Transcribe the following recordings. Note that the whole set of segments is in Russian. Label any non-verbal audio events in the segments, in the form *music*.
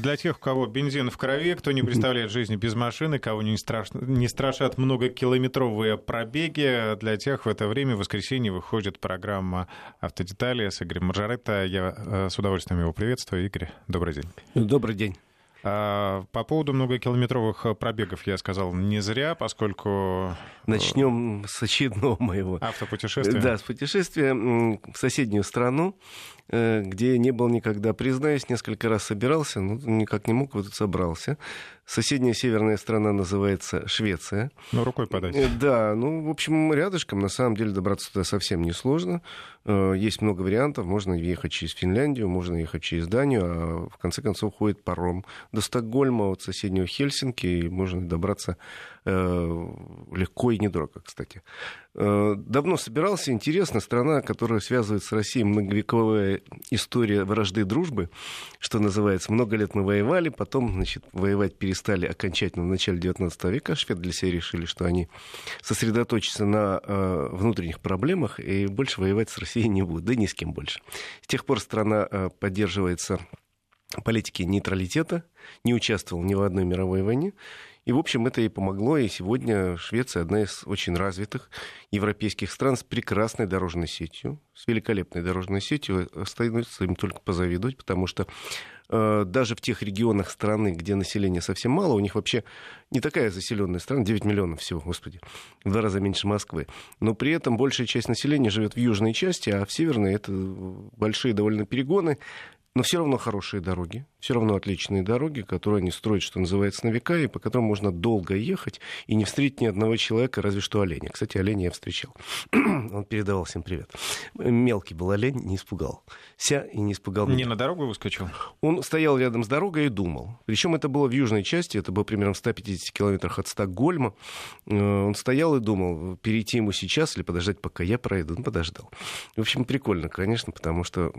Для тех, у кого бензин в крови, кто не представляет жизни без машины, кого не, страшно, не страшат многокилометровые пробеги, для тех в это время в воскресенье выходит программа «Автодетали» с Игорем Маржаретто. Я э, с удовольствием его приветствую. Игорь, добрый день. Добрый день. А, по поводу многокилометровых пробегов я сказал не зря, поскольку... Э, Начнем с очередного моего... Автопутешествия? Да, с путешествия в соседнюю страну, э, где не был никогда, признаюсь, несколько раз собирался, но никак не мог, вот собрался. Соседняя северная страна называется Швеция. Ну, рукой подать. Э, да, ну, в общем, рядышком, на самом деле, добраться туда совсем несложно. Есть много вариантов, можно ехать через Финляндию, можно ехать через Данию, а в конце концов ходит паром до Стокгольма, от соседнего Хельсинки, и можно добраться э, легко и недорого, кстати. Э, давно собирался, интересно, страна, которая связывает с Россией многовековая история вражды и дружбы, что называется. Много лет мы воевали, потом, значит, воевать перестали окончательно в начале 19 века. Шведы для себя решили, что они сосредоточатся на э, внутренних проблемах и больше воевать с Россией не будут, да ни с кем больше. С тех пор страна э, поддерживается политики нейтралитета, не участвовал ни в одной мировой войне. И, в общем, это и помогло. И сегодня Швеция одна из очень развитых европейских стран с прекрасной дорожной сетью, с великолепной дорожной сетью. Остается им только позавидовать, потому что э, даже в тех регионах страны, где населения совсем мало, у них вообще не такая заселенная страна, 9 миллионов всего, господи, в два раза меньше Москвы. Но при этом большая часть населения живет в южной части, а в северной это большие довольно перегоны, но все равно хорошие дороги, все равно отличные дороги, которые они строят, что называется, на века, и по которым можно долго ехать и не встретить ни одного человека, разве что оленя. Кстати, оленя я встречал. *clears throat* Он передавал всем привет. Мелкий был олень, не испугал. Ся и не испугал меня. Не на дорогу выскочил? Он стоял рядом с дорогой и думал. Причем это было в южной части, это было примерно в 150 километрах от Стокгольма. Э, он стоял и думал, перейти ему сейчас или подождать, пока я пройду. Он подождал. В общем, прикольно, конечно, потому что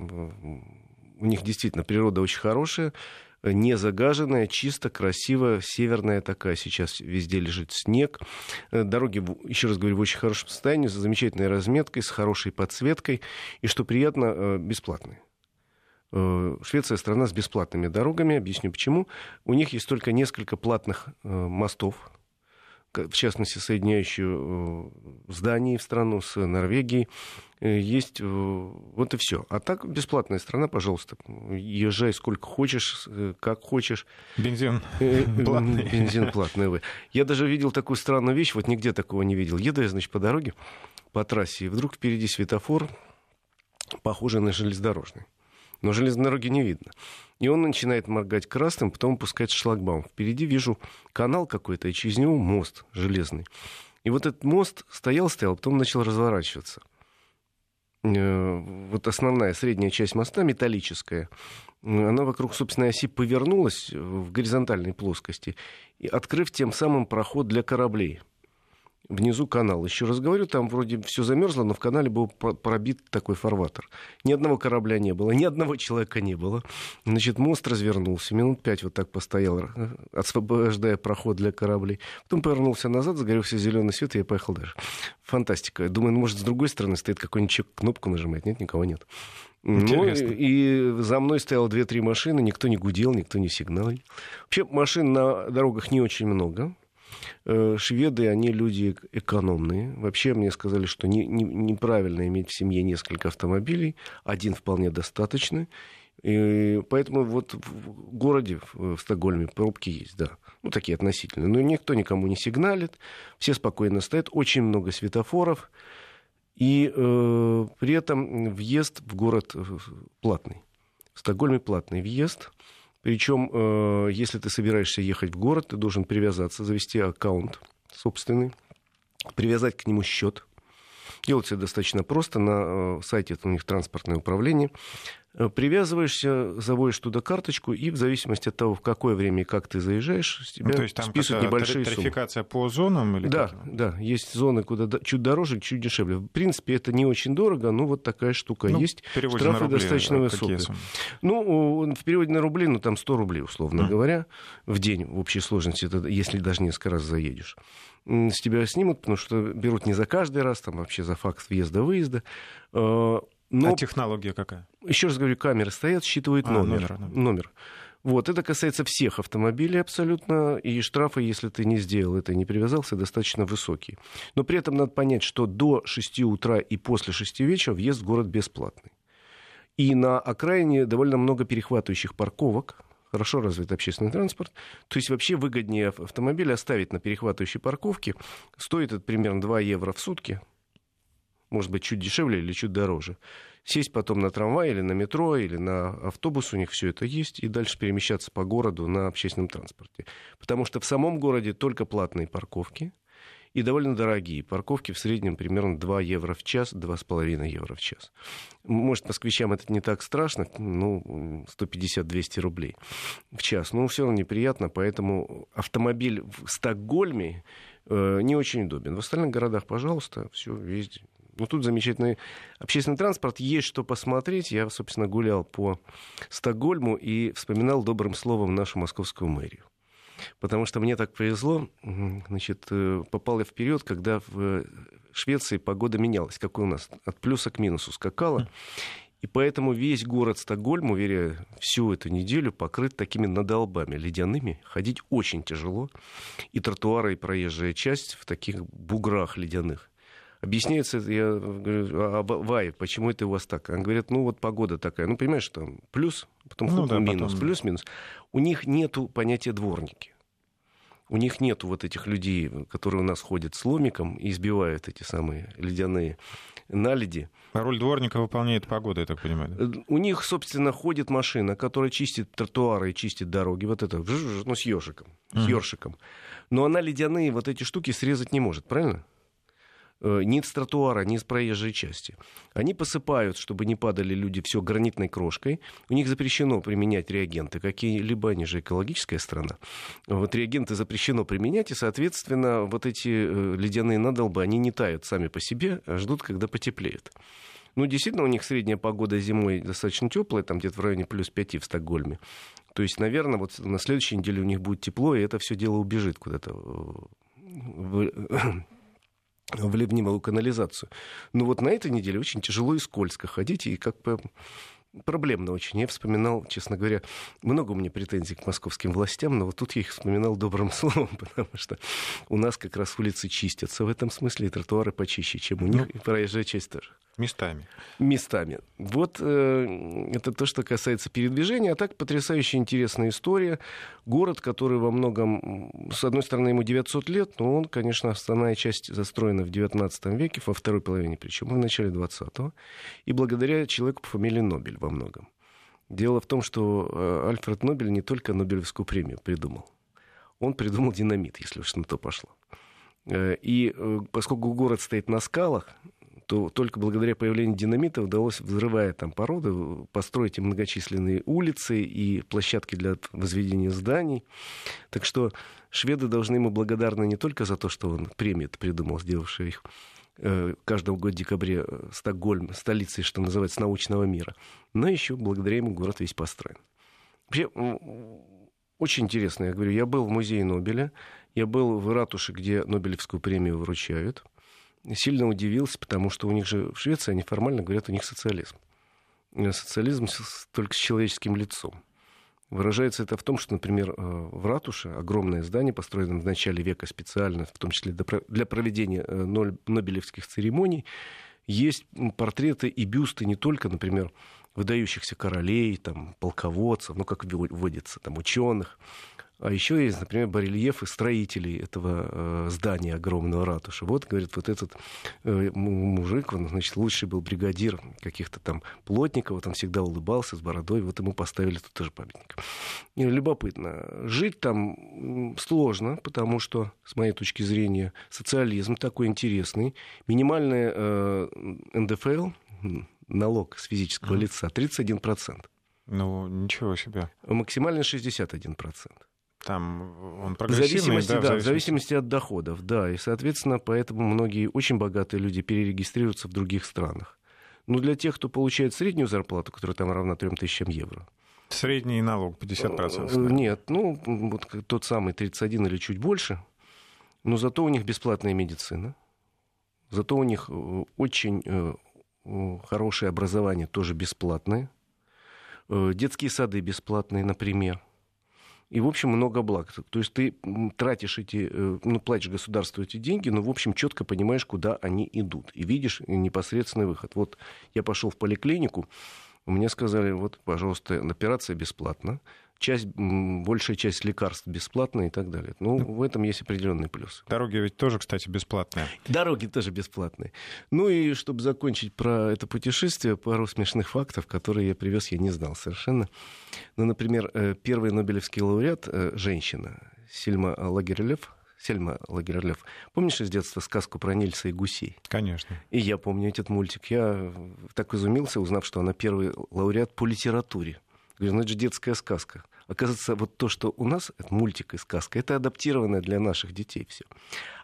у них действительно природа очень хорошая, не загаженная, чисто, красивая, северная такая. Сейчас везде лежит снег. Э, дороги, еще раз говорю, в очень хорошем состоянии, с замечательной разметкой, с хорошей подсветкой. И, что приятно, э, бесплатные. Э, Швеция страна с бесплатными дорогами. Объясню почему. У них есть только несколько платных мостов, в частности, соединяющую здание в страну с Норвегией. Э, есть э, вот и все. А так бесплатная страна, пожалуйста, езжай сколько хочешь, э, как хочешь. Bензин *laughs* платный. Бензин платный. Я даже видел такую странную вещь, вот нигде такого не видел. Еду я, значит, по дороге, по трассе, и вдруг впереди светофор, похожий на железнодорожный. Но железной дороги не видно. И он начинает моргать красным, потом пускает шлагбаум. Впереди вижу канал какой-то, и через него мост железный. И вот этот мост стоял-стоял, потом начал разворачиваться. Э, вот основная средняя часть моста металлическая, она вокруг собственной оси повернулась в горизонтальной плоскости, открыв тем самым проход для кораблей внизу канал. Еще раз говорю, там вроде все замерзло, но в канале был пробит такой фарватер. Ни одного корабля не было, ни одного человека не было. Значит, мост развернулся, минут пять вот так постоял, э, освобождая проход для кораблей. Потом повернулся назад, загорелся зеленый свет, и я поехал дальше. Фантастика. Думаю, ну, может, с другой стороны стоит какой-нибудь человек, кнопку нажимает. Нет, никого нет. Ну, и за мной стояло две-три машины, никто не гудел, никто не сигналил. Вообще машин на дорогах не очень много. Э, шведы, они люди экономные. Вообще мне сказали, что не, не, неправильно иметь в семье несколько автомобилей. Один вполне достаточно. И поэтому вот в городе, в Стокгольме, пробки есть, да. Ну, такие относительные. Но никто никому не сигналит, все спокойно стоят, очень много светофоров. И э, при этом въезд в город э, платный. В Стокгольме платный въезд. Причем, э, если ты собираешься ехать в город, ты должен привязаться, завести аккаунт собственный, привязать к нему счет. Делать это достаточно просто. На э, сайте это у них транспортное управление. Э, привязываешься, заводишь туда карточку, и в зависимости от того, в какое время и как ты заезжаешь, с тебя ну, то есть там списывают небольшие тарификация суммы. по зонам? Или да, каким? да, есть зоны, куда чуть дороже, чуть дешевле. В принципе, это не очень дорого, но вот такая штука ну, есть. Штрафы рубли, достаточно высокие. Ну, в переводе на рубли, ну, там 100 рублей, условно mm. говоря, в день в общей сложности, это, если даже несколько раз заедешь с тебя снимут, потому что берут не за каждый раз, там вообще за факт въезда-выезда. Э, но... А технология какая? Еще раз говорю, камеры стоят, считывают а, номер. Номер, номер. номер. Вот, это касается всех автомобилей абсолютно, и штрафы, если ты не сделал это, не привязался, достаточно высокие. Но при этом надо понять, что до 6 утра и после 6 вечера въезд в город бесплатный. И на окраине довольно много перехватывающих парковок, хорошо развит общественный транспорт. То есть вообще выгоднее автомобиль оставить на перехватывающей парковке. Стоит это примерно 2 евро в сутки. Может быть, чуть дешевле или чуть дороже сесть потом на трамвай или на метро, или на автобус, у них все это есть, и дальше перемещаться по городу на общественном транспорте. Потому что в самом городе только платные парковки, и довольно дорогие. Парковки в среднем примерно 2 евро в час, 2,5 евро в час. Может, москвичам это не так страшно, ну, 150-200 рублей в час. Но все равно неприятно, поэтому автомобиль в Стокгольме э, не очень удобен. В остальных городах, пожалуйста, все, ездите. Ну, тут замечательный общественный транспорт. Есть что посмотреть. Я, собственно, гулял по Стокгольму и вспоминал добрым словом нашу московскую мэрию. Потому что мне так повезло, значит, э, попал я в период, когда в Швеции погода менялась, как у нас, от плюса к минусу скакала. И поэтому весь город Стокгольм, уверяю, всю эту неделю покрыт такими надолбами ледяными. Ходить очень тяжело. И тротуары, и проезжая часть в таких буграх ледяных. Объясняется, я говорю, а, Вай, почему это у вас так? Они говорят, ну вот погода такая. Ну, понимаешь, там плюс, потом ну, да, минус, потом... плюс-минус. У них нету понятия дворники. У них нету вот этих людей, которые у нас ходят с ломиком и избивают эти самые ледяные наледи. А роль дворника выполняет погода, я так понимаю. Да? Э, у них, собственно, ходит машина, которая чистит тротуары и чистит дороги. Вот это, ну, с ежиком, с ёршиком. Но она ледяные вот эти штуки срезать не может, правильно? Э, ни с тротуара, ни с проезжей части. Они посыпают, чтобы не падали люди, все гранитной крошкой. У них запрещено применять реагенты какие-либо, они же экологическая страна. Вот реагенты запрещено применять, и, соответственно, вот эти э, ледяные надолбы, они не тают сами по себе, а ждут, когда потеплеет. Ну, действительно, у них средняя погода зимой достаточно теплая, там где-то в районе плюс 5 в Стокгольме. То есть, наверное, вот на следующей неделе у них будет тепло, и это все дело убежит куда-то в ливневую канализацию. Но вот на этой неделе очень тяжело и скользко ходить, и как бы проблемно очень. Я вспоминал, честно говоря, много у меня претензий к московским властям, но вот тут я их вспоминал добрым *laughs* словом, потому что у нас как раз улицы чистятся в этом смысле, и тротуары почище, чем у них, ну, и проезжая часть тоже. Местами. Местами. Вот э, это то, что касается передвижения. А так потрясающе интересная история. Город, который во многом, с одной стороны, ему 900 лет, но он, конечно, основная часть застроена в 19 веке, во второй половине, причем в начале 20-го. И благодаря человеку по фамилии Нобель во многом. Дело в том, что э, Альфред Нобель не только Нобелевскую премию придумал. Он придумал динамит, если уж на то пошло. Э, и э, поскольку город стоит на скалах, то только благодаря появлению динамита удалось, взрывая там породы, построить многочисленные улицы и площадки для возведения зданий. Так что шведы должны ему благодарны не только за то, что он премию придумал, сделавший их э, каждого года в декабре э, Стокгольм, столицей, что называется, научного мира, но еще благодаря ему город весь построен. Вообще, очень интересно, я говорю, я был в музее Нобеля, я был в ратуше, где Нобелевскую премию вручают – сильно удивился, потому что у них же в Швеции, они формально говорят, у них социализм. Э, социализм только с человеческим лицом. Выражается это в том, что, например, э, в ратуше огромное здание, построенное в начале века специально, в том числе для проведения э, нобелевских церемоний, есть портреты и бюсты не только, например, выдающихся королей, там, полководцев, ну, как вводится, там, ученых, а еще есть, например, барельефы строителей этого э, здания огромного ратуши. Вот, говорит, вот этот э, мужик, он, значит, лучший был бригадир каких-то там плотников, вот он всегда улыбался с бородой, вот ему поставили тут тоже памятник. И любопытно. Жить там сложно, потому что, с моей точки зрения, социализм такой интересный. Минимальный э, НДФЛ, налог с физического mm. лица, 31%. Ну, ничего себе. Максимально 61%. Там он прогрессивный, в зависимости, да, в, зависимости... в зависимости от доходов, да. И, соответственно, поэтому многие очень богатые люди перерегистрируются в других странах. Но для тех, кто получает среднюю зарплату, которая там равна 3000 евро, Средний налог 50%? Э, нет, ну, вот тот самый 31 или чуть больше. Но зато у них бесплатная медицина. Зато у них э, очень э, хорошее образование, тоже бесплатное. Детские сады бесплатные, например. И, в общем, много благ. То есть ты тратишь эти, э, ну, платишь государству эти деньги, но, в общем, четко понимаешь, куда они идут. И видишь непосредственный выход. Вот я пошел в поликлинику, мне сказали, вот, пожалуйста, операция бесплатна часть, большая часть лекарств бесплатная и так далее. Ну, в этом есть определенный плюс. Дороги ведь тоже, кстати, бесплатные. Дороги тоже бесплатные. Ну и чтобы закончить про это путешествие, пару смешных фактов, которые я привез, я не знал совершенно. Ну, например, э, первый Нобелевский лауреат, э, женщина, Сильма Лагерлев, Сельма Лагерлев. Помнишь из детства сказку про Нильса и гусей? Конечно. И я помню этот мультик. Я так изумился, узнав, что она первый лауреат по литературе. Говорю, ну это же детская сказка. Оказывается, вот то, что у нас, это мультик и сказка, это адаптированное для наших детей все.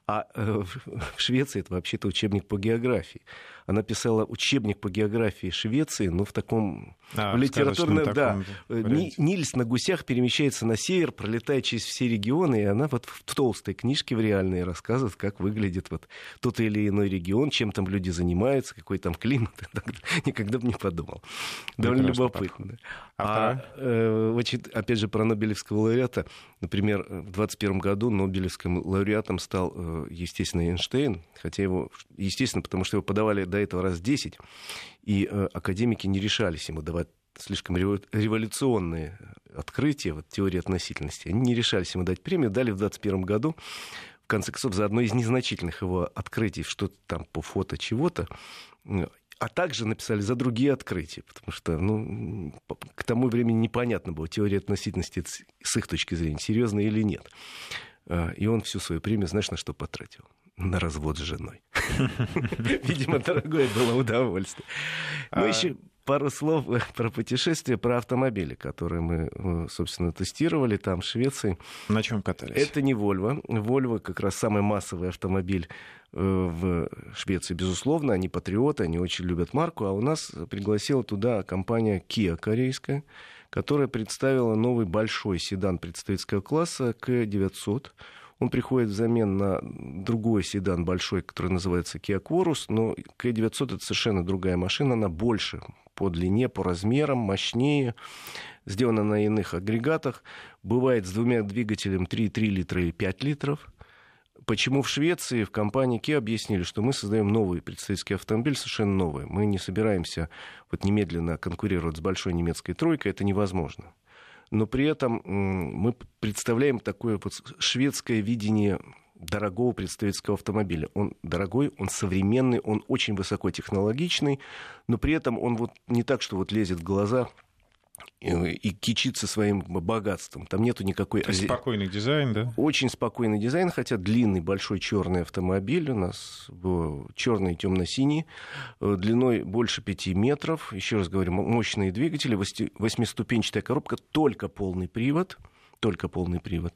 А э, в Швеции это вообще-то учебник по географии. Она писала учебник по географии Швеции, но в таком а, в литературном, да. Варианте. Нильс на гусях перемещается на север, пролетая через все регионы, и она вот в толстой книжке в реальной рассказывает, как выглядит вот тот или иной регион, чем там люди занимаются, какой там климат. *laughs* Никогда бы не подумал. Довольно любопытно. А, а э, очень, опять же, про Нобелевского лауреата. Например, в 2021 году Нобелевским лауреатом стал э, естественно, Эйнштейн, хотя его, естественно, потому что его подавали до этого раз 10, и э, академики не решались ему давать слишком революционные открытия, вот теории относительности, они не решались ему дать премию, дали в 2021 году, в конце концов, за одно из незначительных его открытий, что-то там по фото чего-то, а также написали за другие открытия, потому что ну, к тому времени непонятно было, теория относительности с их точки зрения серьезная или нет. А, и он всю свою премию, знаешь, на что потратил? На развод с женой. *laughs* Видимо, дорогое было удовольствие. Ну, а еще пару слов про путешествия, про автомобили, которые мы, э, собственно, тестировали там, в Швеции. На чем катались? Это не Volvo. Volvo как раз самый массовый автомобиль э, в Швеции, безусловно. Они патриоты, они очень любят марку. А у нас пригласила туда компания Kia корейская, которая представила новый большой седан представительского класса К900. Он приходит взамен на другой седан большой, который называется Kia Quarus, но К900 это совершенно другая машина, она больше по длине, по размерам, мощнее, сделана на иных агрегатах, бывает с двумя двигателями 3,3 литра или 5 литров – Почему в Швеции в компании Kia объяснили, что мы создаем новый представительский автомобиль, совершенно новый. Мы не собираемся вот немедленно конкурировать с большой немецкой тройкой, это невозможно. Но при этом мы представляем такое вот шведское видение дорогого представительского автомобиля. Он дорогой, он современный, он очень высокотехнологичный, но при этом он вот не так, что вот лезет в глаза и кичиться своим богатством. Там нету никакой... То спокойный дизайн, да? Очень спокойный дизайн, хотя длинный большой черный автомобиль у нас черный и темно-синий, э, длиной больше 5 метров. Еще раз говорю, мощные двигатели, восьмиступенчатая коробка, только полный привод, только полный привод.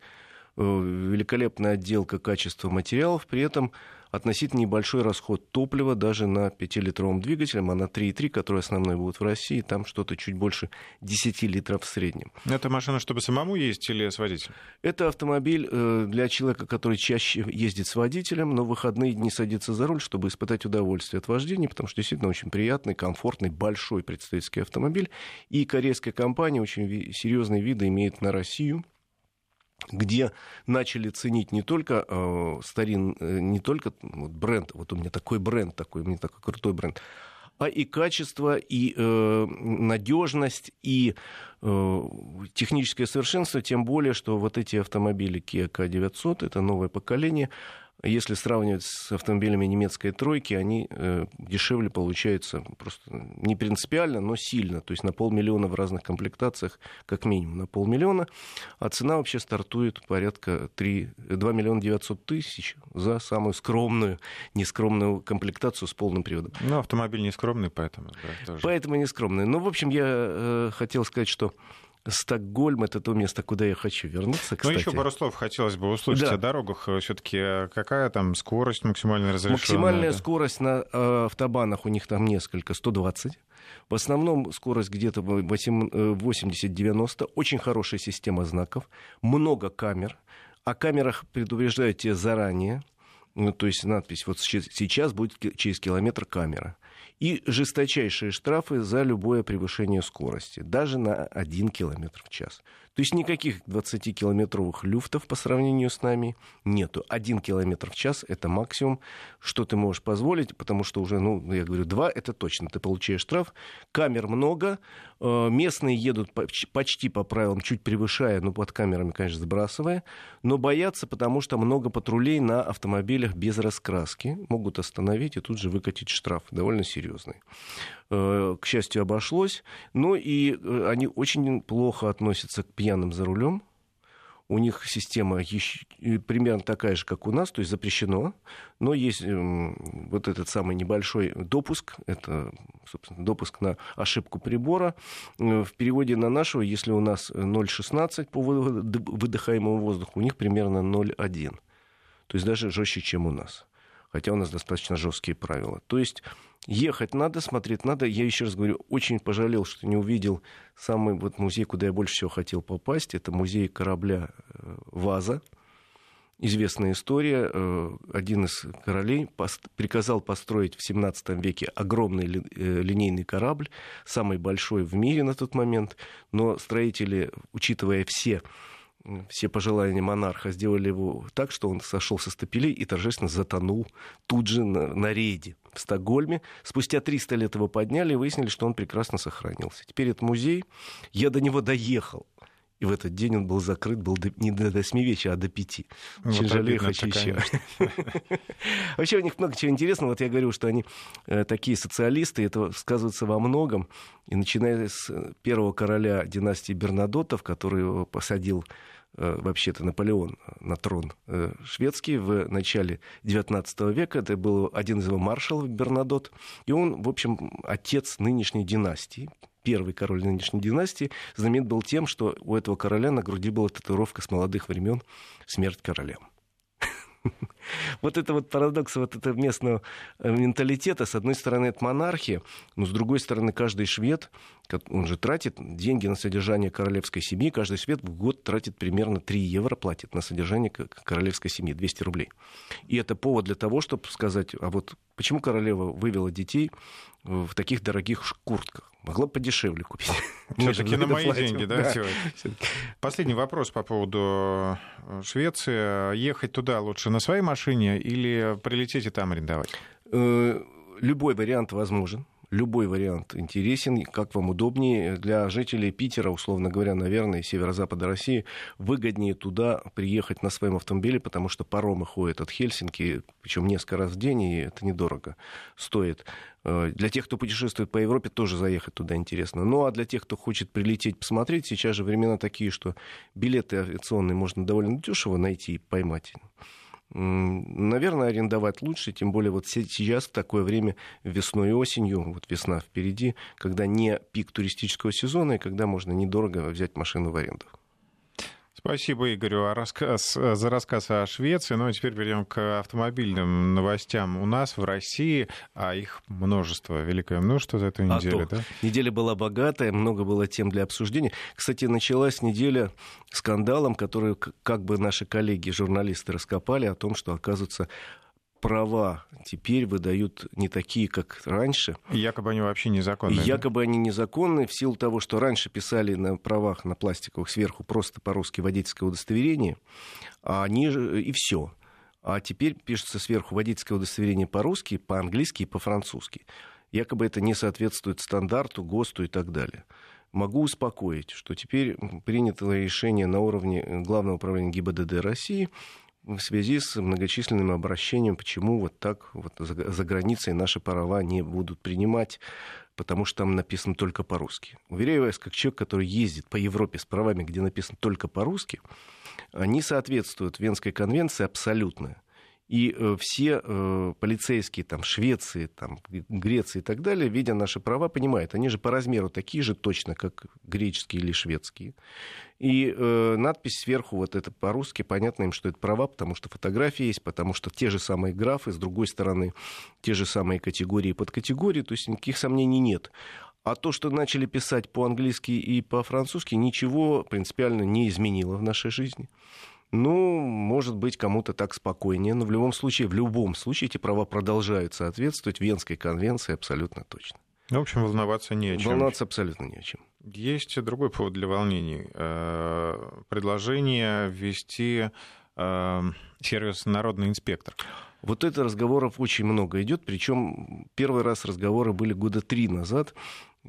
Э, великолепная отделка качества материалов, при этом относительно небольшой расход топлива даже на 5-литровом двигателе, а на 3,3, который основной будет в России, там что-то чуть больше 10 литров в среднем. Это машина, чтобы самому ездить или с водителем? Это автомобиль э, для человека, который чаще ездит с водителем, но в выходные дни садится за руль, чтобы испытать удовольствие от вождения, потому что действительно очень приятный, комфортный, большой представительский автомобиль. И корейская компания очень серьезные виды имеет на Россию где начали ценить не только э, старин, э, не только вот бренд, вот у меня такой бренд такой, у меня такой крутой бренд, а и качество, и э, надежность, и э, техническое совершенство, тем более, что вот эти автомобили Kia K900, это новое поколение, если сравнивать с автомобилями немецкой тройки, они э, дешевле получаются просто не принципиально, но сильно. То есть на полмиллиона в разных комплектациях, как минимум на полмиллиона. А цена вообще стартует порядка 3, 2 миллиона 900 тысяч за самую скромную, нескромную комплектацию с полным приводом. Ну, автомобиль не скромный, поэтому... Да, тоже. Поэтому не скромный. Ну, в общем, я э, хотел сказать, что Стокгольм это то место, куда я хочу вернуться. Кстати. Ну, еще пару слов хотелось бы услышать да. о дорогах. Все-таки какая там скорость максимальная разрешенная? Максимальная да? скорость на э, автобанах у них там несколько, 120. В основном скорость где-то 80-90. Очень хорошая система знаков. Много камер. О камерах предупреждают тебя заранее. Ну, то есть надпись, вот сейчас будет через километр камера и жесточайшие штрафы за любое превышение скорости, даже на 1 км в час. То есть никаких 20-километровых люфтов по сравнению с нами нету. Один километр в час — это максимум, что ты можешь позволить, потому что уже, ну, я говорю, два — это точно. Ты получаешь штраф. Камер много. Э, местные едут почти по правилам, чуть превышая, ну, под камерами, конечно, сбрасывая. Но боятся, потому что много патрулей на автомобилях без раскраски. Могут остановить и тут же выкатить штраф. Довольно серьезный. Э, к счастью, обошлось. Но и э, они очень плохо относятся к пьяным за рулем. У них система еще, э, примерно такая же, как у нас, то есть запрещено, но есть эм, вот этот самый небольшой допуск, это, собственно, допуск на ошибку прибора. В переводе на нашего, если у нас 0,16 по выдыхаемому воздуху, у них примерно 0,1. То есть даже жестче, чем у нас. Хотя у нас достаточно жесткие правила. То есть Ехать надо, смотреть надо. Я еще раз говорю, очень пожалел, что не увидел самый вот музей, куда я больше всего хотел попасть. Это музей корабля э, «Ваза». Известная история. Э, один из королей приказал построить в 17 веке огромный э, линейный корабль, самый большой в мире на тот момент. Но строители, учитывая все все пожелания монарха сделали его так, что он сошел со стапелей и торжественно затонул тут же на, на рейде в Стокгольме. Спустя 300 лет его подняли и выяснили, что он прекрасно сохранился. Теперь это музей. Я до него доехал. И в этот день он был закрыт, был до, не до 8 вечера, а до 5. Очень вот жалею, хочу еще. Вообще у них много чего интересного. Вот я говорю, что они э, такие социалисты, это сказывается во многом. И начиная с первого короля династии Бернадотов, который его посадил Э, вообще-то Наполеон на трон э, шведский в начале XIX века. Это был один из его маршалов, Бернадот. И он, в общем, отец нынешней династии. Первый король нынешней династии знаменит был тем, что у этого короля на груди была татуировка с молодых времен «Смерть королям». *laughs* Вот это вот парадокс вот этого местного э, менталитета. С одной стороны, это монархия, но с другой стороны, каждый швед, он же тратит деньги на содержание королевской семьи. Каждый швед в год тратит примерно 3 евро, платит на содержание королевской семьи, 200 рублей. И это повод для того, чтобы сказать, а вот почему королева вывела детей в таких дорогих куртках? Могла бы подешевле купить. *laughs* Все-таки на мои деньги, да? да. Последний вопрос по поводу э, Швеции. Ехать туда лучше на своей машине или прилететь и там арендовать? Э, любой вариант возможен любой вариант интересен, как вам удобнее. Для жителей Питера, условно говоря, наверное, северо-запада России, выгоднее туда приехать на своем автомобиле, потому что паромы ходят от Хельсинки, причем несколько раз в день, и это недорого стоит. Э, для тех, кто путешествует по Европе, тоже заехать туда интересно. Ну а для тех, кто хочет прилететь, посмотреть, сейчас же времена такие, что билеты авиационные можно довольно дешево найти и поймать. Наверное, арендовать лучше, тем более вот сейчас, в такое время, весной и осенью, вот весна впереди, когда не пик туристического сезона, и когда можно недорого взять машину в аренду. Спасибо Игорю рассказ, за рассказ о Швеции. Ну а теперь перейдем к автомобильным новостям. У нас в России, а их множество, великое множество за эту неделю. А да? Неделя была богатая, много было тем для обсуждения. Кстати, началась неделя скандалом, который как бы наши коллеги-журналисты раскопали о том, что, оказывается, права теперь выдают не такие, как раньше. якобы они вообще незаконные. якобы да? они незаконные в силу того, что раньше писали на правах на пластиковых сверху просто по-русски водительское удостоверение, а они же и все. А теперь пишется сверху водительское удостоверение по-русски, по-английски и по-французски. Якобы это не соответствует стандарту, ГОСТу и так далее. Могу успокоить, что теперь принято решение на уровне Главного управления ГИБДД России в связи с многочисленным обращением, почему вот так вот за, границей наши права не будут принимать, потому что там написано только по-русски. Уверяю вас, как человек, который ездит по Европе с правами, где написано только по-русски, они соответствуют Венской конвенции абсолютно. И э, все э, полицейские там, Швеции, там, Греции и так далее, видя наши права, понимают, они же по размеру такие же точно, как греческие или шведские. И э, надпись сверху, вот это по-русски, понятно им, что это права, потому что фотографии есть, потому что те же самые графы, с другой стороны, те же самые категории и подкатегории, то есть никаких сомнений нет. А то, что начали писать по-английски и по-французски, ничего принципиально не изменило в нашей жизни. Ну, может быть, кому-то так спокойнее, но в любом случае, в любом случае эти права продолжают соответствовать Венской конвенции абсолютно точно. В общем, волноваться не о чем. Волноваться абсолютно не о чем. Есть другой повод для волнений. Э, предложение ввести э, сервис «Народный инспектор». Вот это разговоров очень много идет, причем первый раз разговоры были года три назад.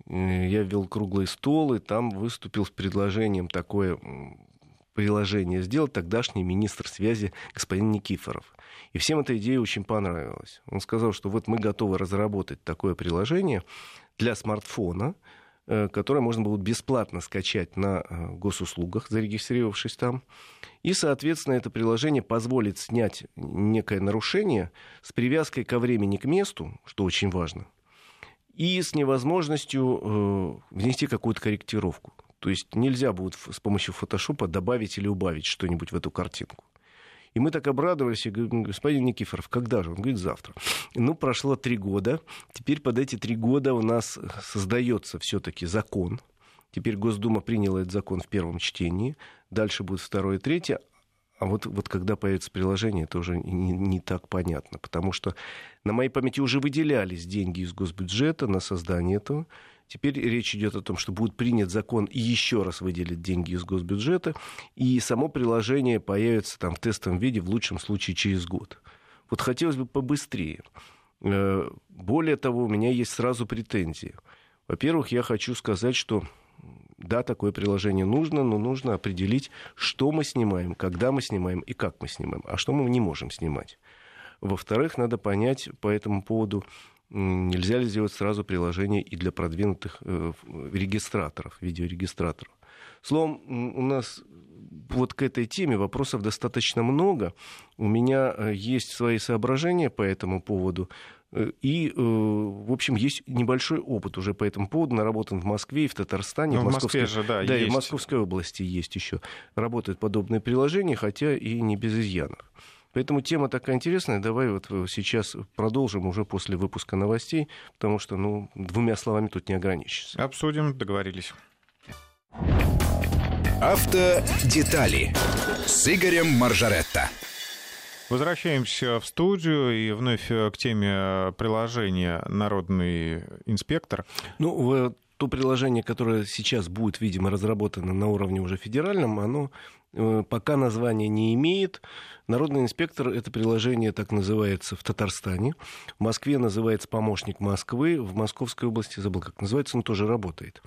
Э, я вел круглый стол, и там выступил с предложением такое приложение сделать тогдашний министр связи господин Никифоров. И всем эта идея очень понравилась. Он сказал, что вот мы готовы разработать такое приложение для смартфона, Э, которое можно было бесплатно скачать на э, госуслугах, зарегистрировавшись там. И, соответственно, это приложение позволит снять некое нарушение с привязкой ко времени к месту, что очень важно, и с невозможностью э, внести какую-то корректировку. То есть нельзя будет с помощью фотошопа добавить или убавить что-нибудь в эту картинку. И мы так обрадовались, и говорим, господин Никифоров, когда же? Он говорит, завтра. Ну, прошло три года. Теперь под эти три года у нас создается все-таки закон. Теперь Госдума приняла этот закон в первом чтении. Дальше будет второе третье. А вот, вот когда появится приложение, это уже не, не так понятно. Потому что на моей памяти уже выделялись деньги из госбюджета на создание этого. Теперь речь идет о том, что будет принят закон и еще раз выделят деньги из госбюджета, и само приложение появится там в тестовом виде в лучшем случае через год. Вот хотелось бы побыстрее. Э, более того, у меня есть сразу претензии. Во-первых, я хочу сказать, что да, такое приложение нужно, но нужно определить, что мы снимаем, когда мы снимаем и как мы снимаем, а что мы не можем снимать. Во-вторых, надо понять по этому поводу, нельзя ли сделать сразу приложение и для продвинутых э, регистраторов, видеорегистраторов. Словом, у нас вот к этой теме вопросов достаточно много. У меня э, есть свои соображения по этому поводу. Э, и, в общем, есть небольшой опыт уже по этому поводу, наработан в Москве и в Татарстане. Ну, в Москве же, да, Да, есть. и в Московской области есть еще. Работают подобные приложения, хотя и не без изъянов. Поэтому тема такая интересная. Давай вот э, сейчас продолжим уже после выпуска новостей, потому что, ну, двумя словами тут не ограничишься. Обсудим, договорились. Автодетали с Игорем Маржаретто. Возвращаемся в студию и вновь э, к теме приложения «Народный инспектор». Ну, то приложение, которое сейчас будет, видимо, разработано на уровне уже федеральном, оно Э, пока название не имеет. Народный инспектор — это приложение так называется в Татарстане. В Москве называется помощник Москвы. В Московской области, забыл, как называется, но тоже работает.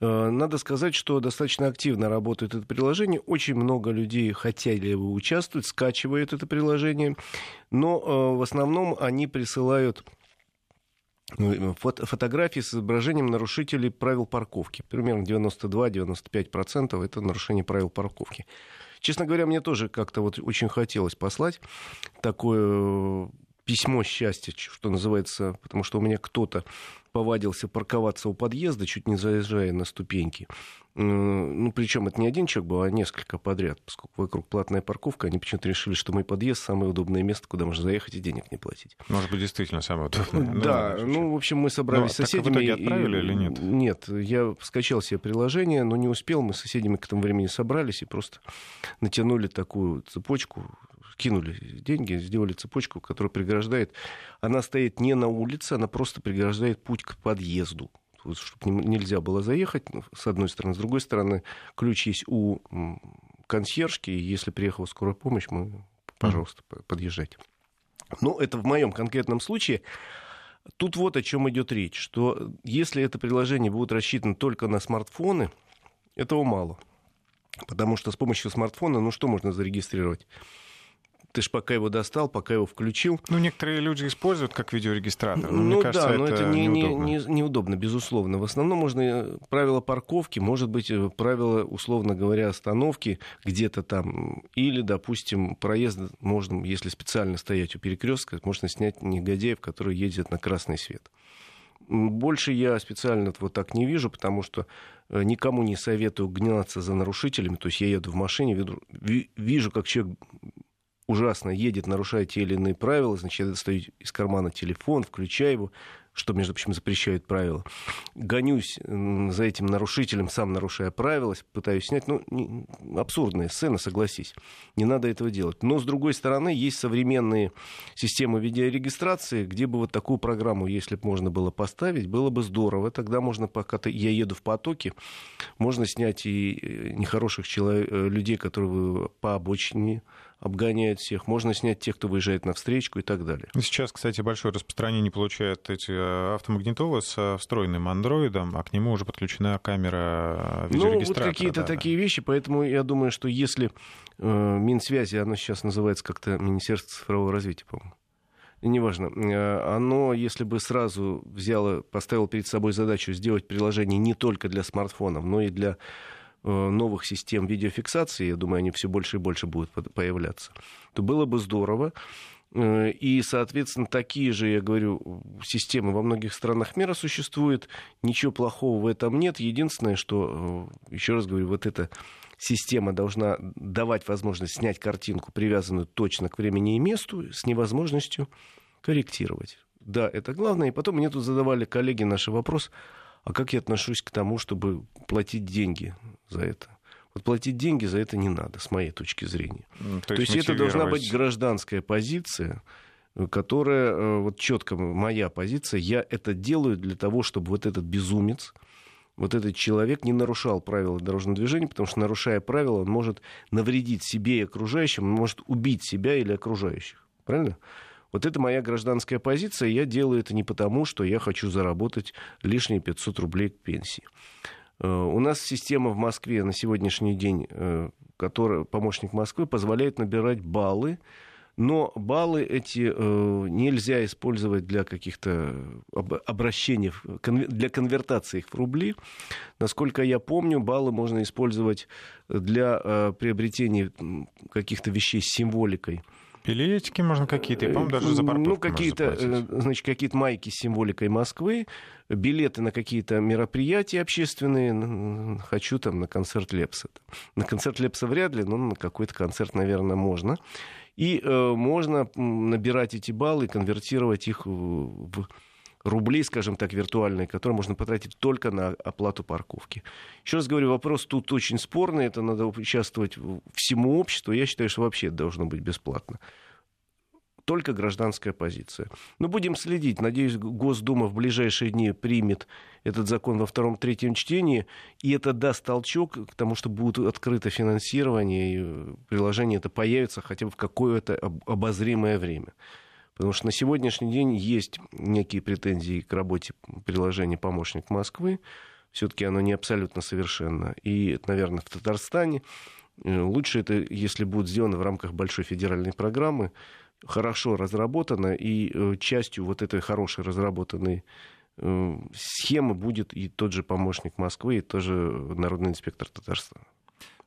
Э, надо сказать, что достаточно активно работает это приложение. Очень много людей хотели бы участвовать, скачивают это приложение. Но э, в основном они присылают фото фотографии с изображением нарушителей правил парковки. Примерно 92-95% это нарушение правил парковки. Честно говоря, мне тоже как-то вот очень хотелось послать такое письмо счастья, что называется, потому что у меня кто-то повадился парковаться у подъезда, чуть не заезжая на ступеньки. Ну, причем это не один человек был, а несколько подряд, поскольку вокруг платная парковка, они почему-то решили, что мой подъезд самое удобное место, куда можно заехать и денег не платить. Может быть, действительно самое удобное. Да, ну, ну в общем, мы собрались с соседями. Так в итоге отправили или нет? Нет, я скачал себе приложение, но не успел, мы с соседями к этому времени собрались и просто натянули такую цепочку, кинули деньги, сделали цепочку, которая преграждает. Она стоит не на улице, она просто преграждает путь к подъезду чтобы нельзя было заехать, ну, с одной стороны. С другой стороны, ключ есть у консьержки, и если приехала скорая помощь, мы, пожалуйста, подъезжайте. Ну, это в моем конкретном случае. Тут вот о чем идет речь, что если это приложение будет рассчитано только на смартфоны, этого мало. Потому что с помощью смартфона, ну что можно зарегистрировать? Ты же пока его достал, пока его включил. Ну, некоторые люди используют как видеорегистратор. Но, ну мне кажется, да, но это, это не, неудобно. Не, не, неудобно, безусловно. В основном можно э, правила парковки, может быть, э, правила, условно говоря, остановки где-то там. Или, допустим, проезд можно, если специально стоять у перекрестка, можно снять негодяев, которые ездят на красный свет. Больше я специально вот так не вижу, потому что э, никому не советую гнаться за нарушителями. То есть я еду в машине, вижу, вижу как человек ужасно едет, нарушая те или иные правила, значит, я достаю из кармана телефон, включаю его, что, между прочим, запрещают правила. Гонюсь за этим нарушителем, сам нарушая правила, пытаюсь снять. Ну, не, абсурдная сцена, согласись. Не надо этого делать. Но, с другой стороны, есть современные системы видеорегистрации, где бы вот такую программу, если бы можно было поставить, было бы здорово. Тогда можно, пока ты, я еду в потоке, можно снять и э, нехороших человек, э, людей, которые по обочине обгоняет всех. Можно снять тех, кто выезжает на встречку и так далее. Сейчас, кстати, большое распространение получают эти э, автомагнитолы с встроенным андроидом, а к нему уже подключена камера видеорегистратора. Ну, вот какие-то да, такие вещи, поэтому я думаю, что если э, Минсвязи, оно сейчас называется как-то Министерство цифрового развития, по-моему, неважно, э, оно, если бы сразу взяло, поставило перед собой задачу сделать приложение не только для смартфонов, но и для Э, новых систем видеофиксации, я думаю, они все больше и больше будут появляться, то было бы здорово. Э, и, соответственно, такие же, я говорю, системы во многих странах мира существуют. Ничего плохого в этом нет. Единственное, что, э, еще раз говорю, вот эта система должна давать возможность снять картинку, привязанную точно к времени и месту, с невозможностью корректировать. Да, это главное. И потом мне тут задавали коллеги наш вопрос, а как я отношусь к тому, чтобы платить деньги за это? Вот платить деньги за это не надо, с моей точки зрения. То, То есть, есть это должна быть гражданская позиция, которая э, вот четко моя позиция. Я это делаю для того, чтобы вот этот безумец, вот этот человек не нарушал правила дорожного движения, потому что, нарушая правила, он может навредить себе и окружающим, он может убить себя или окружающих. Правильно? Вот это моя гражданская позиция. Я делаю это не потому, что я хочу заработать лишние 500 рублей к пенсии. Э, у нас система в Москве на сегодняшний день, э, которая помощник Москвы, позволяет набирать баллы, но баллы эти э, нельзя использовать для каких-то обращений, для конвертации их в рубли. Насколько я помню, баллы можно использовать для приобретения каких-то вещей с символикой. Билетики можно какие-то, по-моему, даже за ну, парковку Ну, какие-то, э, значит, какие-то майки с символикой Москвы, билеты на какие-то мероприятия общественные. Хочу там на концерт Лепса. На концерт Лепса вряд ли, но на какой-то концерт, наверное, можно. И э, можно набирать эти баллы и конвертировать их в рубли, скажем так, виртуальные, которые можно потратить только на оплату парковки. Еще раз говорю, вопрос тут очень спорный, это надо участвовать всему обществу. Я считаю, что вообще это должно быть бесплатно только гражданская позиция. Но будем следить. Надеюсь, Госдума в ближайшие дни примет этот закон во втором-третьем чтении, и это даст толчок к тому, что будет открыто финансирование, и приложение это появится хотя бы в какое-то обозримое время. Потому что на сегодняшний день есть некие претензии к работе приложения «Помощник Москвы». Все-таки оно не абсолютно совершенно. И, наверное, в Татарстане э, лучше это, если будет сделано в рамках большой федеральной программы, хорошо разработано, и э, частью вот этой хорошей разработанной э, схемы будет и тот же помощник Москвы, и тоже народный инспектор Татарстана.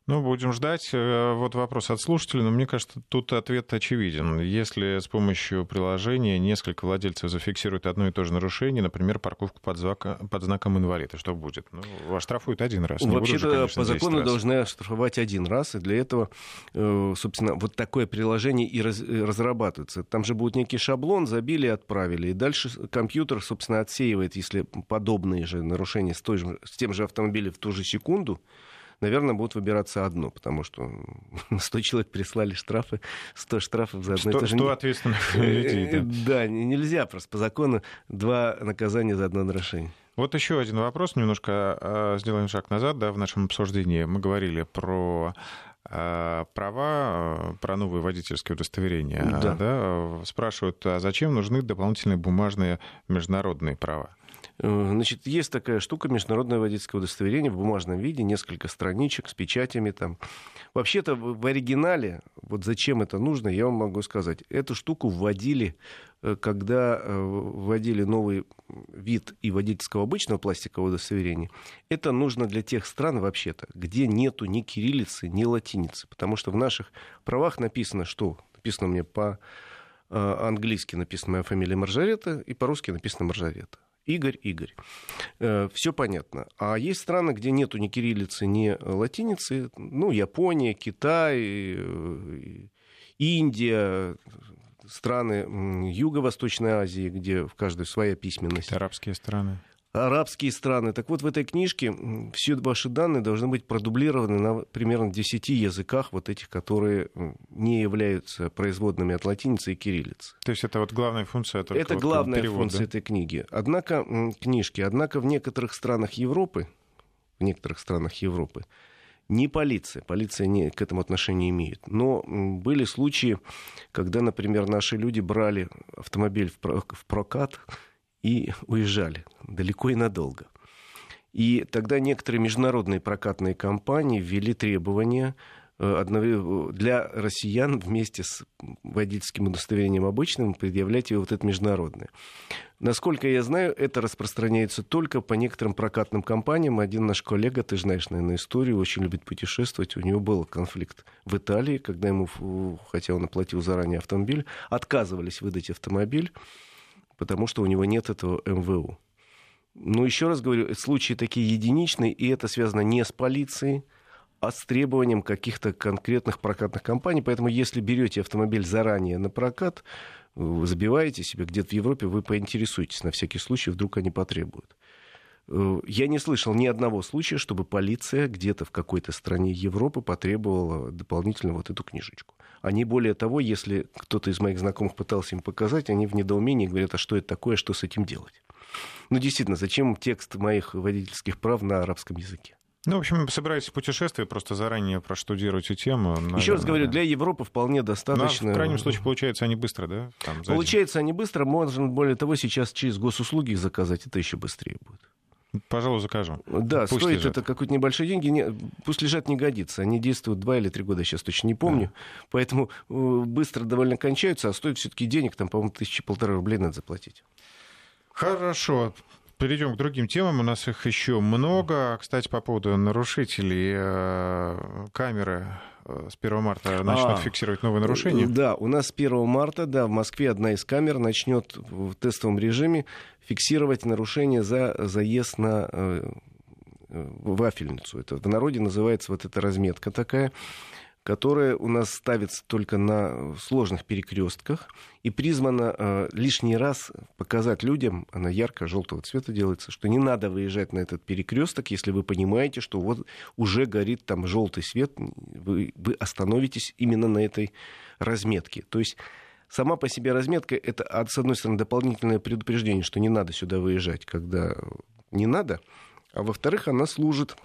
Ну, будем ждать. Э, вот вопрос от слушателя, но мне кажется, тут ответ очевиден. Если с помощью приложения несколько владельцев зафиксируют одно и то же нарушение, например, парковку под, знака, под знаком инвалида, что будет? Ну, оштрафуют один раз. Вообще-то по закону должны оштрафовать один раз, и для этого, э, собственно, вот такое приложение и разрабатывается. Там же будет некий шаблон, забили отправили. И дальше компьютер, собственно, отсеивает, если подобные же нарушения с, той же, с тем же автомобилем в ту же секунду, наверное, будут выбираться одно, потому что 100 *laughs* человек прислали штрафы, 100 штрафов за одно и то же. 100 ответственных *laughs* людей. Да. да, нельзя просто по закону два наказания за одно нарушение. Вот еще один вопрос, немножко а, сделаем шаг назад, да, в нашем обсуждении. Мы говорили про а, права, а, про новые водительские удостоверения. Да. Да, спрашивают, а зачем нужны дополнительные бумажные международные права? Э, значит, есть такая штука, международное водительское удостоверение в бумажном виде, несколько страничек с печатями там. Вообще-то в оригинале, вот зачем это нужно, я вам могу сказать. Эту штуку вводили, э, когда э, вводили новый вид и водительского обычного пластикового удостоверения. Это нужно для тех стран вообще-то, где нету ни кириллицы, ни латиницы. Потому что в наших правах написано, что написано мне по английски написана моя фамилия Маржарета, и по-русски написано Маржарета. Игорь, Игорь. Э, Все понятно. А есть страны, где нету ни кириллицы, ни латиницы. Ну, Япония, Китай, э, Индия, страны Юго-Восточной Азии, где в каждой своя письменность. Арабские страны арабские страны. Так вот, в этой книжке все ваши данные должны быть продублированы на примерно 10 языках, вот этих, которые не являются производными от латиницы и кириллицы. То есть это вот главная функция? Только это вот главная перевод, функция этой книги. Однако, книжки, однако в некоторых странах Европы, в некоторых странах Европы, не полиция, полиция не, к этому отношения имеет. Но были случаи, когда, например, наши люди брали автомобиль в прокат, и *laughs* уезжали далеко и надолго. И тогда некоторые международные прокатные компании ввели требования э, для россиян вместе с водительским удостоверением обычным предъявлять его вот это международное. Насколько я знаю, это распространяется только по некоторым прокатным компаниям. Один наш коллега, ты знаешь, наверное, историю, очень любит путешествовать. У него был конфликт в Италии, когда ему, хотя он оплатил заранее автомобиль, отказывались выдать автомобиль потому что у него нет этого МВУ. Но еще раз говорю, случаи такие единичные, и это связано не с полицией, а с требованием каких-то конкретных прокатных компаний. Поэтому если берете автомобиль заранее на прокат, забиваете себе где-то в Европе, вы поинтересуетесь на всякий случай, вдруг они потребуют. Э, я не слышал ни одного случая, чтобы полиция где-то в какой-то стране Европы потребовала дополнительно вот эту книжечку. Они, более того, если кто-то из моих знакомых пытался им показать, они в недоумении говорят, а что это такое, что с этим делать? Ну, действительно, зачем текст моих водительских прав на арабском языке? Ну, в общем, собираетесь в путешествие, просто заранее проштудируйте тему. Наверное, Еще раз говорю, да. для Европы вполне достаточно. Ну, а в крайнем случае, получается, они быстро, да? Там, получается, они быстро. Можно, более того, сейчас через госуслуги заказать, это еще быстрее будет. Пожалуй, закажу. Да, пусть стоит лежат. это какие-то небольшие деньги. Не, пусть лежат, не годится. Они действуют два или три года, сейчас точно не помню. Да. Поэтому э, быстро довольно кончаются, а стоит все-таки денег, там, по-моему, тысячи полтора рублей надо заплатить. Хорошо. Перейдем к другим темам. У нас их еще много. Кстати, по поводу нарушителей э, камеры с 1 марта начнут а, фиксировать новые нарушения. Да, у нас с 1 марта, да, в Москве одна из камер начнет в тестовом режиме фиксировать нарушения за заезд на э, вафельницу. Это в народе называется вот эта разметка такая которая у нас ставится только на сложных перекрестках и призвана э, лишний раз показать людям, она ярко-желтого цвета делается, что не надо выезжать на этот перекресток, если вы понимаете, что вот уже горит там желтый свет, вы, вы остановитесь именно на этой разметке. То есть сама по себе разметка это, с одной стороны, дополнительное предупреждение, что не надо сюда выезжать, когда не надо, а во-вторых, она служит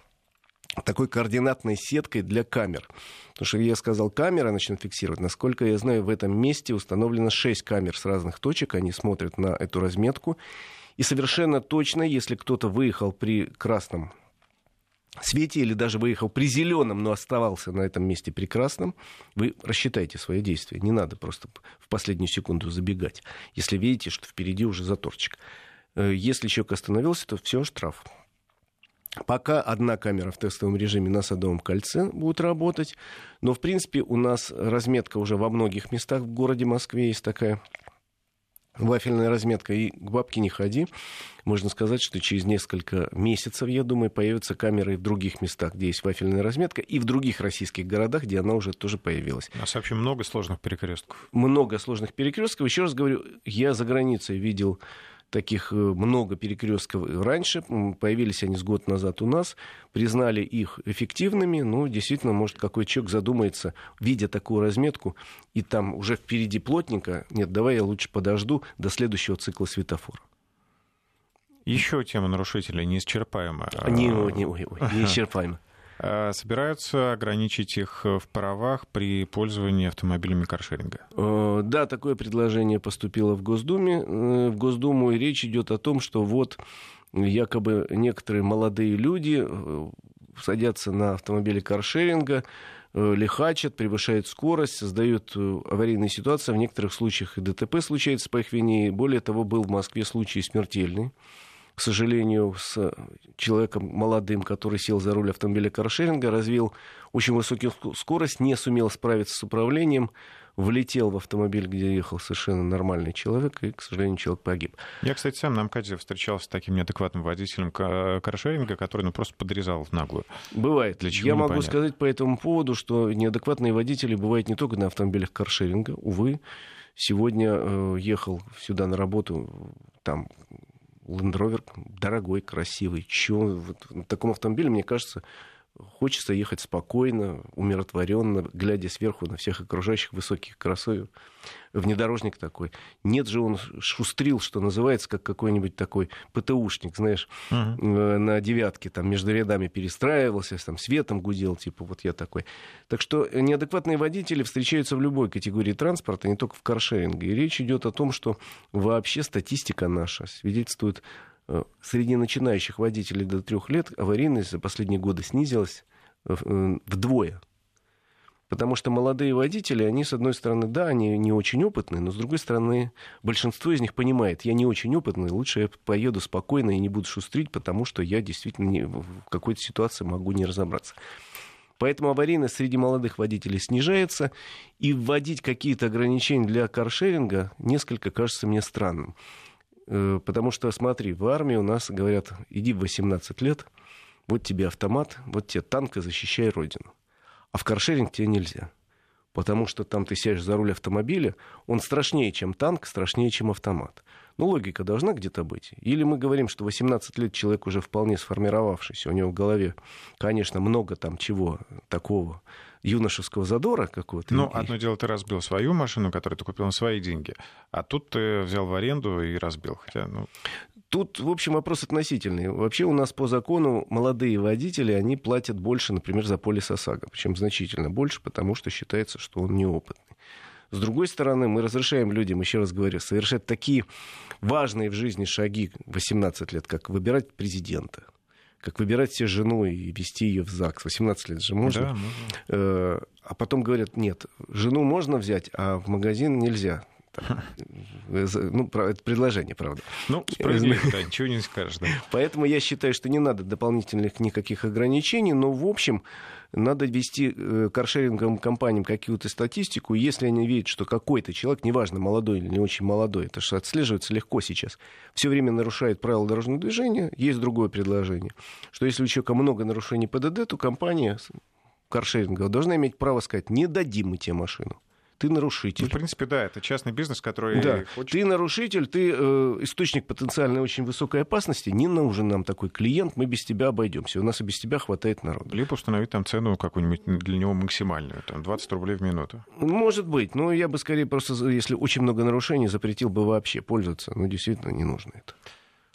такой координатной сеткой для камер. Потому что я сказал, камера начнет фиксировать. Насколько я знаю, в этом месте установлено 6 камер с разных точек. Они смотрят на эту разметку. И совершенно точно, если кто-то выехал при красном свете или даже выехал при зеленом, но оставался на этом месте при красном, вы рассчитайте свои действия. Не надо просто в последнюю секунду забегать, если видите, что впереди уже заторчик. Э, если человек остановился, то все, штраф. Пока одна камера в тестовом режиме на Садовом кольце будет работать, но, в принципе, у нас разметка уже во многих местах в городе Москве есть такая вафельная разметка, и к бабке не ходи. Можно сказать, что через несколько месяцев, я думаю, появятся камеры в других местах, где есть вафельная разметка, и в других российских городах, где она уже тоже появилась. У нас вообще много сложных перекрестков. Много сложных перекрестков. Еще раз говорю, я за границей видел таких э, много перекрестков раньше, появились они с год назад у нас, признали их эффективными, ну, действительно, может, какой человек задумается, видя такую разметку, и там уже впереди плотненько, нет, давай я лучше подожду до следующего цикла светофора. Еще тема нарушителей неисчерпаема. Не, не, ой, ой, *laughs* неисчерпаема. А собираются ограничить их в правах при пользовании автомобилями каршеринга? Э, да, такое предложение поступило в Госдуме. Э, в Госдуму и речь идет о том, что вот якобы некоторые молодые люди э, садятся на автомобили каршеринга, лихачат, превышают скорость, создают аварийные ситуации. В некоторых случаях и ДТП случается по их вине. Более того, был в Москве случай смертельный к сожалению, с человеком молодым, который сел за руль автомобиля каршеринга, развил очень высокую скорость, не сумел справиться с управлением, влетел в автомобиль, где ехал совершенно нормальный человек, и, к сожалению, человек погиб. Я, кстати, сам на МКАДе встречался с таким неадекватным водителем каршеринга, который ну, просто подрезал в наглую. Бывает. Для чего Я могу понятно. сказать по этому поводу, что неадекватные водители бывают не только на автомобилях каршеринга, увы. Сегодня э, ехал сюда на работу, там Land Rover дорогой, красивый. Чего? Вот, на таком автомобиле, мне кажется, Хочется ехать спокойно, умиротворенно, глядя сверху на всех окружающих высоких кроссовер. Внедорожник такой. Нет же, он шустрил, что называется, как какой-нибудь такой ПТУшник, знаешь, uh-huh. на девятке там между рядами перестраивался, там светом гудел, типа вот я такой. Так что неадекватные водители встречаются в любой категории транспорта, не только в каршеринге. И речь идет о том, что вообще статистика наша свидетельствует среди начинающих водителей до трех лет аварийность за последние годы снизилась э, вдвое. Потому что молодые водители, они, с одной стороны, да, они не очень опытные, но, с другой стороны, большинство из них понимает, я не очень опытный, лучше я поеду спокойно и не буду шустрить, потому что я действительно не, в какой-то ситуации могу не разобраться. Поэтому аварийность среди молодых водителей снижается, и вводить какие-то ограничения для каршеринга несколько кажется мне странным. Э, потому что, смотри, в армии у нас говорят, иди в 18 лет, вот тебе автомат, вот тебе танк и защищай родину. А в каршеринг тебе нельзя. Потому что там ты сядешь за руль автомобиля, он страшнее, чем танк, страшнее, чем автомат. Ну, логика должна где-то быть. Или мы говорим, что 18 лет человек уже вполне сформировавшийся, у него в голове, конечно, много там чего такого, юношеского задора какого-то. Ну, одно дело, ты разбил свою машину, которую ты купил на свои деньги, а тут ты взял в аренду и разбил. Хотя, ну... Тут, в общем, вопрос относительный. Вообще у нас по закону молодые водители, они платят больше, например, за полис ОСАГО. Причем значительно больше, потому что считается, что он неопытный. С другой стороны, мы разрешаем людям, еще раз говорю, совершать такие важные в жизни шаги 18 лет, как выбирать президента, как выбирать себе жену и вести ее в ЗАГС. 18 лет же можно. Да, можно. Э, а потом говорят, нет, жену можно взять, а в магазин нельзя. Э, ну, это предложение, правда. Ну, справедливо, да, ничего не скажешь. Да. Поэтому я считаю, что не надо дополнительных никаких ограничений, но, в общем, надо вести э, каршеринговым компаниям какую-то статистику. Если они видят, что какой-то человек, неважно, молодой или не очень молодой, это же отслеживается легко сейчас, все время нарушает правила дорожного движения, есть другое предложение, что если у человека много нарушений ПДД, то компания каршеринговая должна иметь право сказать, не дадим мы тебе машину ты нарушитель. Ну, в принципе, да, это частный бизнес, который... Да, хочет... ты нарушитель, ты э, источник потенциальной очень высокой опасности, не нужен нам такой клиент, мы без тебя обойдемся, у нас и без тебя хватает народу. Либо установить там цену какую-нибудь для него максимальную, там 20 рублей в минуту. Может быть, но я бы скорее просто, если очень много нарушений, запретил бы вообще пользоваться, но действительно не нужно это.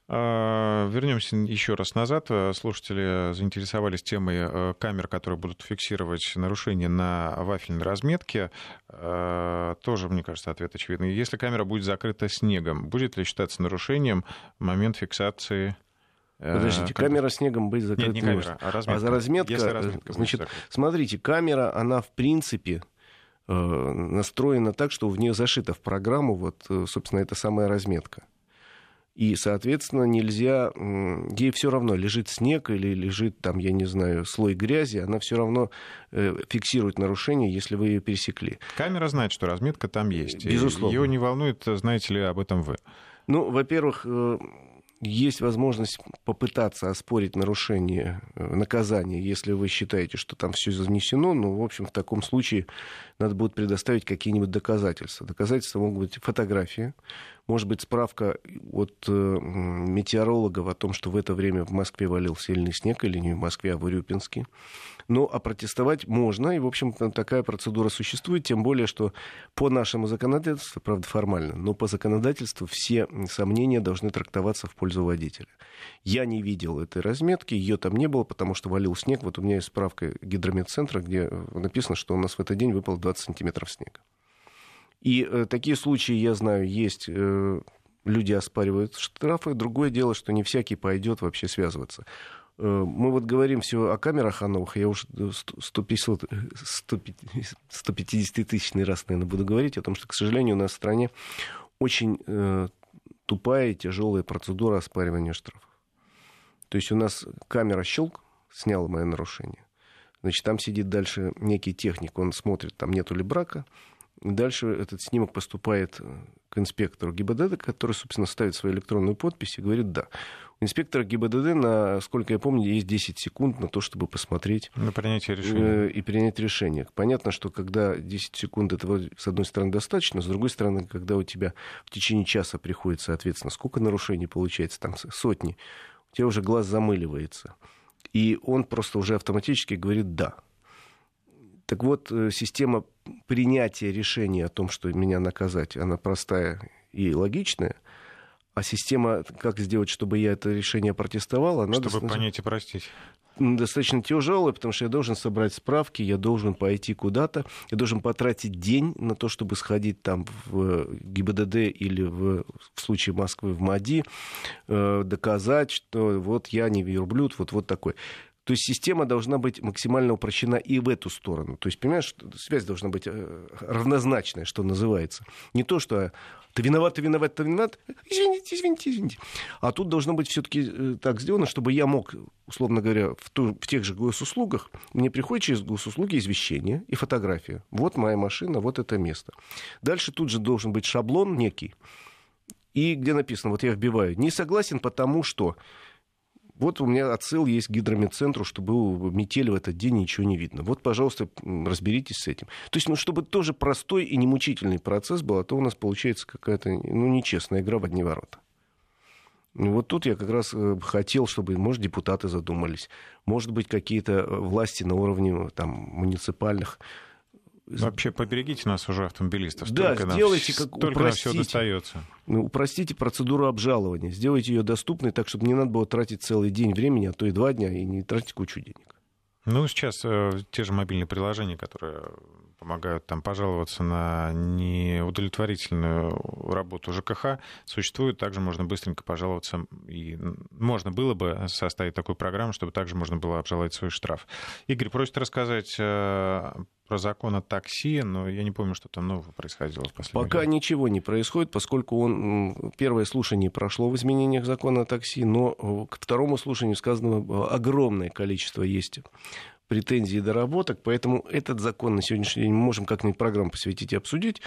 А, вернемся еще раз назад. Слушатели заинтересовались темой э, камер, которые будут фиксировать нарушения на вафельной разметке. А, тоже, мне кажется, ответ очевидный. Если камера будет закрыта снегом, будет ли считаться нарушением момент фиксации э, Подождите, как... камера снегом быть закрыта Нет, не камера, а разметка. А разметка, Если разметка значит, смотрите, камера, она в принципе э, настроена так, что в нее зашита в программу вот, собственно, эта самая разметка. И, соответственно, нельзя... Ей все равно, лежит снег или лежит там, я не знаю, слой грязи, она все равно э, фиксирует нарушение, если вы ее пересекли. Камера знает, что разметка там есть. Безусловно. Ее не волнует, знаете ли, об этом вы. Ну, во-первых, э, есть возможность попытаться оспорить нарушение э, наказания, если вы считаете, что там все занесено. Ну, в общем, в таком случае надо будет предоставить какие-нибудь доказательства. Доказательства могут быть фотографии, может быть справка от э, метеорологов о том, что в это время в Москве валил сильный снег, или не в Москве, а в Урюпинске. Ну, а протестовать можно, и, в общем, такая процедура существует, тем более, что по нашему законодательству, правда, формально, но по законодательству все сомнения должны трактоваться в пользу водителя. Я не видел этой разметки, ее там не было, потому что валил снег. Вот у меня есть справка гидрометцентра, где написано, что у нас в этот день выпало 20 сантиметров снега. И э, такие случаи, я знаю, есть. Э, люди оспаривают штрафы. Другое дело, что не всякий пойдет вообще связываться. Э, мы вот говорим все о камерах о новых, я уже 150 тысячный раз, наверное, буду говорить о том, что, к сожалению, у нас в стране очень э, тупая и тяжелая процедура оспаривания штрафов. То есть у нас камера щелк, сняла мое нарушение. Значит, там сидит дальше некий техник, он смотрит, там нету ли брака. Дальше этот снимок поступает к инспектору ГИБДД, который, собственно, ставит свою электронную подпись и говорит «да». У инспектора ГИБДД, насколько я помню, есть 10 секунд на то, чтобы посмотреть на принятие решения. Э, и принять решение. Понятно, что когда 10 секунд этого, с одной стороны, достаточно, с другой стороны, когда у тебя в течение часа приходит, соответственно, сколько нарушений получается, там сотни, у тебя уже глаз замыливается. И он просто уже автоматически говорит «да». Так вот, э, система принятия решения о том, что меня наказать, она простая и логичная. А система, как сделать, чтобы я это решение протестовал, она... Чтобы достаточно... понять и простить достаточно тяжелая, потому что я должен собрать справки, я должен пойти куда-то, я должен потратить день на то, чтобы сходить там в ГИБДД или в, в случае Москвы в МАДИ, э, доказать, что вот я не верблюд, вот, вот такой. То есть система должна быть максимально упрощена и в эту сторону. То есть, понимаешь, связь должна быть э, равнозначная, что называется. Не то, что ты виноват, ты виноват, ты виноват, извините, извините, извините. А тут должно быть все-таки э, так сделано, чтобы я мог, условно говоря, в, ту, в тех же госуслугах, мне приходит через госуслуги извещение и фотография. Вот моя машина, вот это место. Дальше тут же должен быть шаблон некий, и где написано, вот я вбиваю, не согласен, потому что вот у меня отсыл есть к гидромедцентру, что было метели в этот день, ничего не видно. Вот, пожалуйста, разберитесь с этим. То есть, ну, чтобы тоже простой и немучительный процесс был, а то у нас получается какая-то, ну, нечестная игра в одни ворота. Вот тут я как раз э, хотел, чтобы, может, депутаты задумались, может быть, какие-то э, власти на уровне там, муниципальных Вообще поберегите нас уже, автомобилистов. Да, столько сделайте, нам, как только упростите. все достается. Ну, упростите процедуру обжалования, сделайте ее доступной так, чтобы не надо было тратить целый день времени, а то и два дня, и не тратить кучу денег. Ну, сейчас э, те же мобильные приложения, которые помогают там пожаловаться на неудовлетворительную работу ЖКХ, существуют. Также можно быстренько пожаловаться. И можно было бы составить такую программу, чтобы также можно было обжаловать свой штраф. Игорь просит рассказать э, про закон о такси, но я не помню, что там нового происходило в последнее Пока время. ничего не происходит, поскольку он, первое слушание прошло в изменениях закона о такси, но э, к второму слушанию сказано э, огромное количество есть претензий и доработок, поэтому этот закон на сегодняшний день мы можем как-нибудь программу посвятить и обсудить,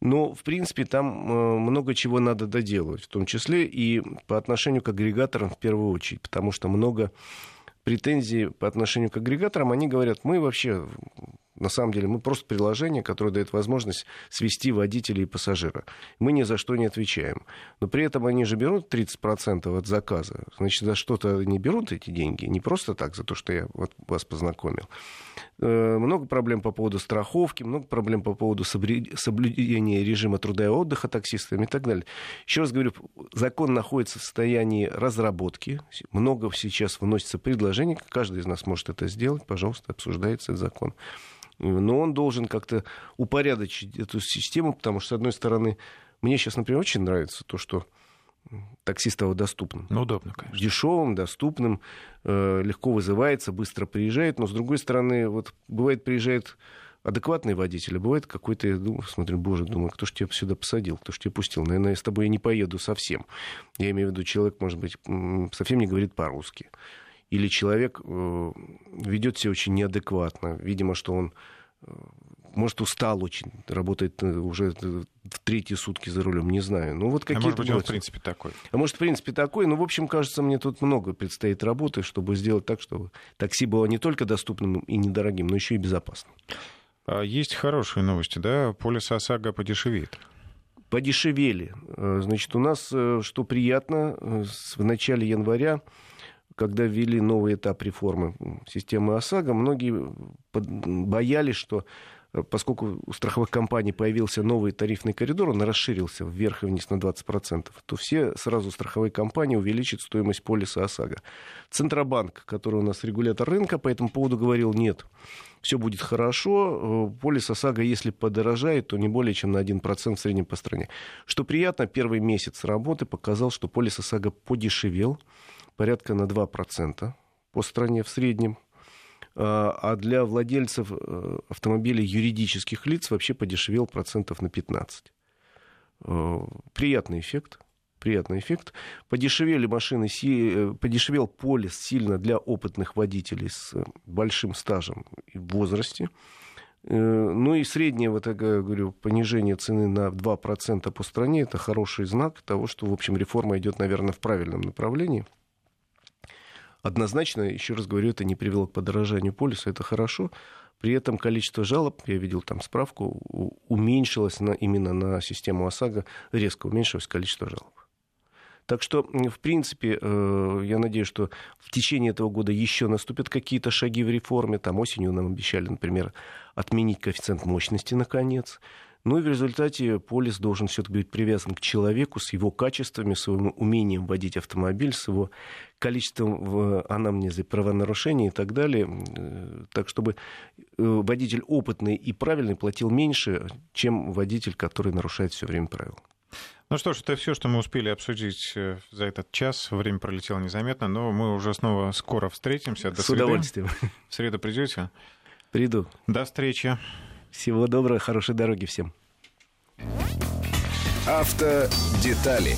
но, в принципе, там э, много чего надо доделывать, в том числе и по отношению к агрегаторам в первую очередь, потому что много претензий по отношению к агрегаторам, они говорят, мы вообще на самом деле мы просто приложение, которое дает возможность свести водителя и пассажира. Мы ни за что не отвечаем. Но при этом они же берут 30% от заказа. Значит, за что-то не берут эти деньги. Не просто так, за то, что я вас познакомил. Э, много проблем по поводу страховки, много проблем по поводу соблюдения режима труда и отдыха таксистами и так далее. Еще раз говорю, закон находится в состоянии разработки. Много сейчас вносится предложений. Каждый из нас может это сделать. Пожалуйста, обсуждается этот закон но он должен как-то упорядочить эту систему, потому что, с одной стороны, мне сейчас, например, очень нравится то, что такси стало доступным. Ну, удобно, конечно. Дешевым, доступным, э, легко вызывается, быстро приезжает, но, с другой стороны, вот бывает, приезжает адекватный водитель, а бывает какой-то, я думаю, смотрю, боже, думаю, кто ж тебя сюда посадил, кто ж тебя пустил? Наверное, я с тобой не поеду совсем. Я имею в виду, человек, может быть, совсем не говорит по-русски или человек э, ведет себя очень неадекватно. Видимо, что он э, может, устал очень, работает э, уже в третьи сутки за рулем, не знаю. Ну, вот какие а может быть, он в принципе такой. А может, в принципе такой. Ну, в общем, кажется, мне тут много предстоит работы, чтобы сделать так, чтобы такси было не только доступным и недорогим, но еще и безопасным. А есть хорошие новости, да? Полис ОСАГО подешевеет. Подешевели. Значит, у нас, что приятно, в начале января когда ввели новый этап реформы системы ОСАГО, многие боялись, что э, поскольку у страховых компаний появился новый тарифный коридор, он расширился вверх и вниз на 20%, то все сразу страховые компании увеличат стоимость полиса ОСАГО. Центробанк, который у нас регулятор рынка, по этому поводу говорил, нет, все будет хорошо, э, полис ОСАГО, если подорожает, то не более чем на 1% в среднем по стране. Что приятно, первый месяц работы показал, что полис ОСАГО подешевел, порядка на 2% по стране в среднем. А, а для владельцев э, автомобилей юридических лиц вообще подешевел процентов на 15. Э, приятный эффект. приятный эффект. Подешевели машины, э, подешевел полис сильно для опытных водителей с большим стажем и в возрасте. Э, ну и среднее, вот я говорю, понижение цены на 2% по стране, это хороший знак того, что, в общем, реформа идет, наверное, в правильном направлении. Однозначно, еще раз говорю, это не привело к подорожанию полиса, это хорошо. При этом количество жалоб, я видел там справку, уменьшилось на, именно на систему ОСАГО, резко уменьшилось количество жалоб. Так что, в принципе, э, я надеюсь, что в течение этого года еще наступят какие-то шаги в реформе. Там осенью нам обещали, например, отменить коэффициент мощности наконец. Ну и в результате полис должен все-таки быть привязан к человеку с его качествами, с своим умением водить автомобиль, с его количеством в анамнезе правонарушений и так далее. Э, так, чтобы э, водитель опытный и правильный платил меньше, чем водитель, который нарушает все время правила. Ну что ж, это все, что мы успели обсудить э, за этот час. Время пролетело незаметно, но мы уже снова скоро встретимся. До С среды. удовольствием. В среду придете? Приду. До встречи. Всего доброго, хорошей дороги всем. Автодетали